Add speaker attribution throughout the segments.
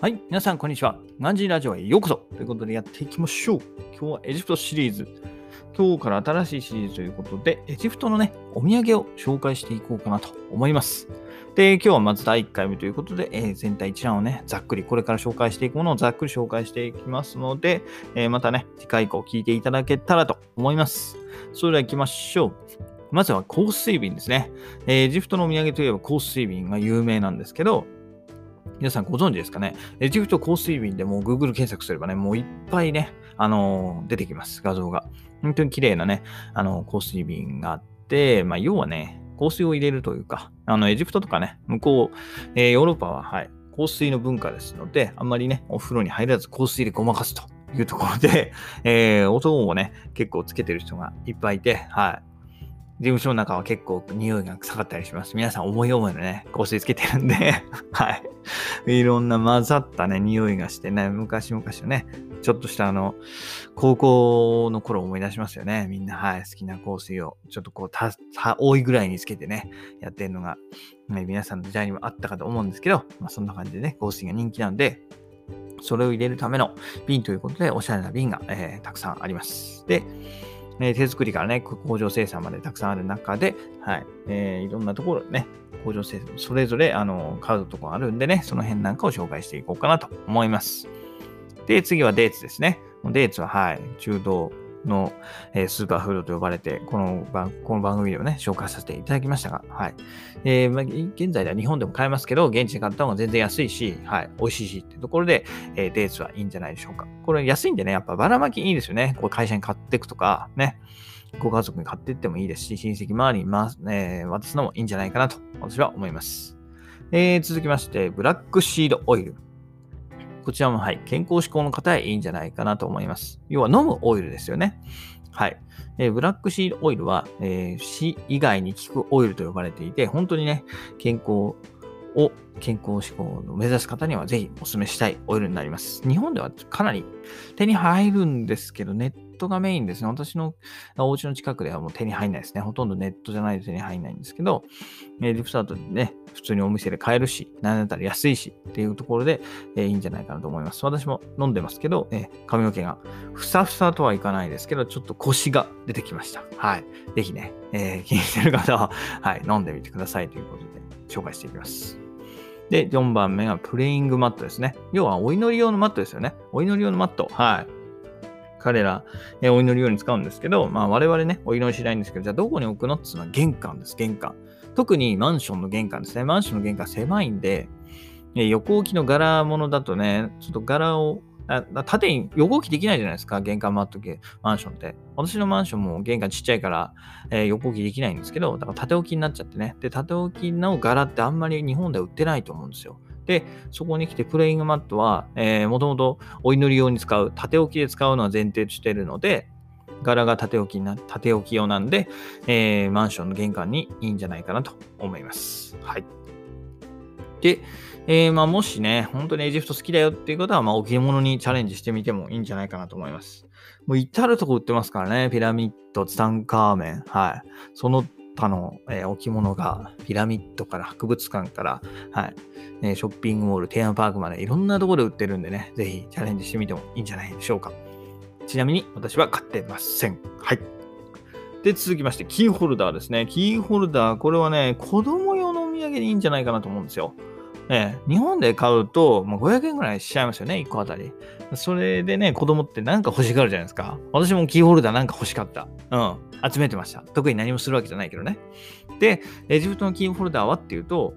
Speaker 1: はい、皆さん、こんにちは。ガンジーラジオへようこそということでやっていきましょう。今日はエジプトシリーズ。今日から新しいシリーズということで、エジプトのね、お土産を紹介していこうかなと思います。で、今日はまず第1回目ということで、えー、全体一覧をね、ざっくり、これから紹介していくものをざっくり紹介していきますので、えー、またね、次回以降聞いていただけたらと思います。それでは行きましょう。まずは香水瓶ですね。えー、エジプトのお土産といえば香水瓶が有名なんですけど、皆さんご存知ですかね？エジプト香水瓶でもう Google 検索すればね、もういっぱいね、あのー、出てきます、画像が。本当に綺麗なね、あのー、香水瓶があって、まあ、要はね、香水を入れるというか、あの、エジプトとかね、向こう、えー、ヨーロッパは、はい、香水の文化ですので、あんまりね、お風呂に入らず香水でごまかすというところで、えー、音をね、結構つけてる人がいっぱいいて、はい。事務所の中は結構匂いが臭かったりします。皆さん思い思いのね、香水つけてるんで はい。いろんな混ざったね、匂いがしてね、昔々のね、ちょっとしたあの、高校の頃思い出しますよね。みんな、はい、好きな香水を、ちょっとこう、た、た、多いぐらいにつけてね、やってるのが、ね、皆さんの時代にもあったかと思うんですけど、まあそんな感じでね、香水が人気なんで、それを入れるための瓶ということで、おしゃれな瓶が、えー、たくさんあります。で、え手作りからね、工場生産までたくさんある中で、はい、えー、いろんなところね、工場生産、それぞれ、あの、買うとこあるんでね、その辺なんかを紹介していこうかなと思います。で、次はデーツですね。デーツは、はい、中道の、えー、スーパーフードと呼ばれて、この番この番組でもね、紹介させていただきましたが、はい。えーまあ、現在では日本でも買えますけど、現地で買った方が全然安いし、はい、美味しいしってところで、えー、デーツはいいんじゃないでしょうか。これ安いんでね、やっぱばらまきいいですよね。これ会社に買っていくとか、ね。ご家族に買っていってもいいですし、親戚周りに、まえー、渡すのもいいんじゃないかなと、私は思います。えー、続きまして、ブラックシードオイル。こちらも、はい、健康志向の方へいいんじゃないかなと思います。要は飲むオイルですよね。はい。えー、ブラックシールオイルは、えー、死以外に効くオイルと呼ばれていて、本当にね、健康を健康志向を目指す方にはぜひお勧めしたいオイルになります。日本ではかなり手に入るんですけど、ネットがメインですね。私のお家の近くではもう手に入んないですね。ほとんどネットじゃないと手に入んないんですけど、リプサートでね、普通にお店で買えるし、なんだったら安いしっていうところで、え、いいんじゃないかなと思います。私も飲んでますけど、え、髪の毛がふさふさとはいかないですけど、ちょっと腰が出てきました。はい。ぜひね、えー、気にしてる方は、はい、飲んでみてくださいということで紹介していきます。で、4番目がプレイングマットですね。要はお祈り用のマットですよね。お祈り用のマット。はい。彼ら、えお祈りように使うんですけど、まあ我々ね、お祈りしないんですけど、じゃあどこに置くのっていうのは玄関です、玄関。特にマンションの玄関ですね。マンションの玄関狭いんで、え横置きの柄物だとね、ちょっと柄を、縦に横置きできないじゃないですか、玄関マット系、マンションって。私のマンションも玄関ちっちゃいから、えー、横置きできないんですけど、だから縦置きになっちゃってね。で、縦置きの柄ってあんまり日本では売ってないと思うんですよ。で、そこに来てプレイングマットは、えー、もともとお祈り用に使う、縦置きで使うのは前提としているので、柄が縦置きな、縦置き用なんで、えー、マンションの玄関にいいんじゃないかなと思います。はい。で、えー、まあ、もしね、本当にエジプト好きだよっていうことは、まあ、置物にチャレンジしてみてもいいんじゃないかなと思います。もう至るとこ売ってますからね、ピラミッド、ツタンカーメン、はい。その他の、えー、置物がピラミッドから博物館から、はいね、ショッピングモール、テーマパークまでいろんなところで売ってるんでね、ぜひチャレンジしてみてもいいんじゃないでしょうか。ちなみに私は買ってません。はい。で、続きまして、キーホルダーですね。キーホルダー、これはね、子供用のお土産でいいんじゃないかなと思うんですよ。ね、日本で買うと、まあ、500円ぐらいしちゃいますよね、1個あたり。それでね、子供ってなんか欲しがるじゃないですか。私もキーホルダーなんか欲しかった。うん。集めてました。特に何もするわけじゃないけどね。で、エジプトのキーホルダーはっていうと、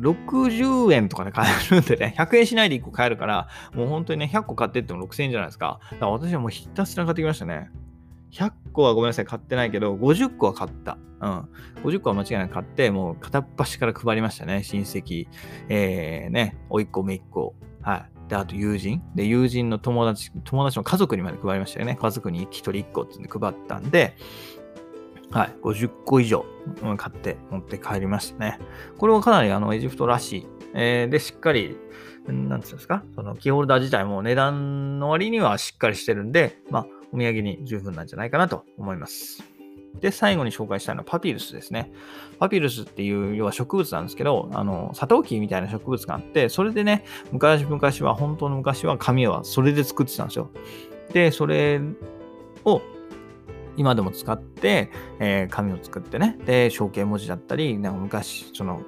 Speaker 1: 60円とかで買えるんでね、100円しないで1個買えるから、もう本当にね、100個買ってっても6000円じゃないですか。だから私はもうひたすら買ってきましたね。100個はごめんなさい、買ってないけど、50個は買った。うん。50個は間違いなく買って、もう片っ端から配りましたね。親戚、えー、ね、おいっ子、めいっ子。はい。で、あと友人。で、友人の友達、友達の家族にまで配りましたよね。家族に1人1個って配ったんで、はい、50個以上買って持って帰りましたね。これはかなりあのエジプトらしい。えー、で、しっかり、なんつうんですか、そのキーホルダー自体も値段の割にはしっかりしてるんで、まあ、お土産に十分なんじゃないかなと思います。で、最後に紹介したいのはパピルスですね。パピルスっていう要は植物なんですけど、あの、サトウキビみたいな植物があって、それでね、昔々は、本当の昔は紙はそれで作ってたんですよ。で、それを今でも使って、えー、紙を作ってね、で、象形文字だったり、なんか昔、その、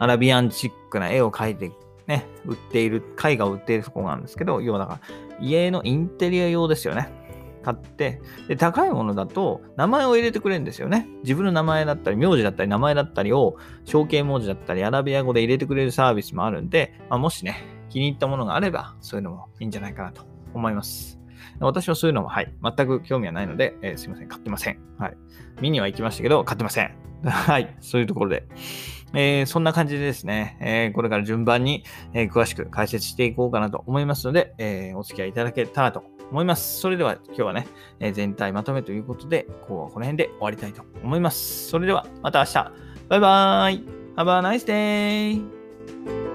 Speaker 1: アラビアンチックな絵を描いてね、売っている、絵画を売っているところなんですけど、要はだから、家のインテリア用ですよね。買って、で、高いものだと、名前を入れてくれるんですよね。自分の名前だったり、名字だったり、名前だったりを、象形文字だったり、アラビア語で入れてくれるサービスもあるんで、まあ、もしね、気に入ったものがあれば、そういうのもいいんじゃないかなと思います。私はそういうのも、はい、全く興味はないので、えー、すいません、買ってません。はい。見には行きましたけど、買ってません。はい、そういうところで。えー、そんな感じでですね、えー、これから順番に、え、詳しく解説していこうかなと思いますので、えお付き合いいただけたらと思います。それでは今日はね、え全体まとめということで、今日はこの辺で終わりたいと思います。それではまた明日。バイバーイ !Have a nice day!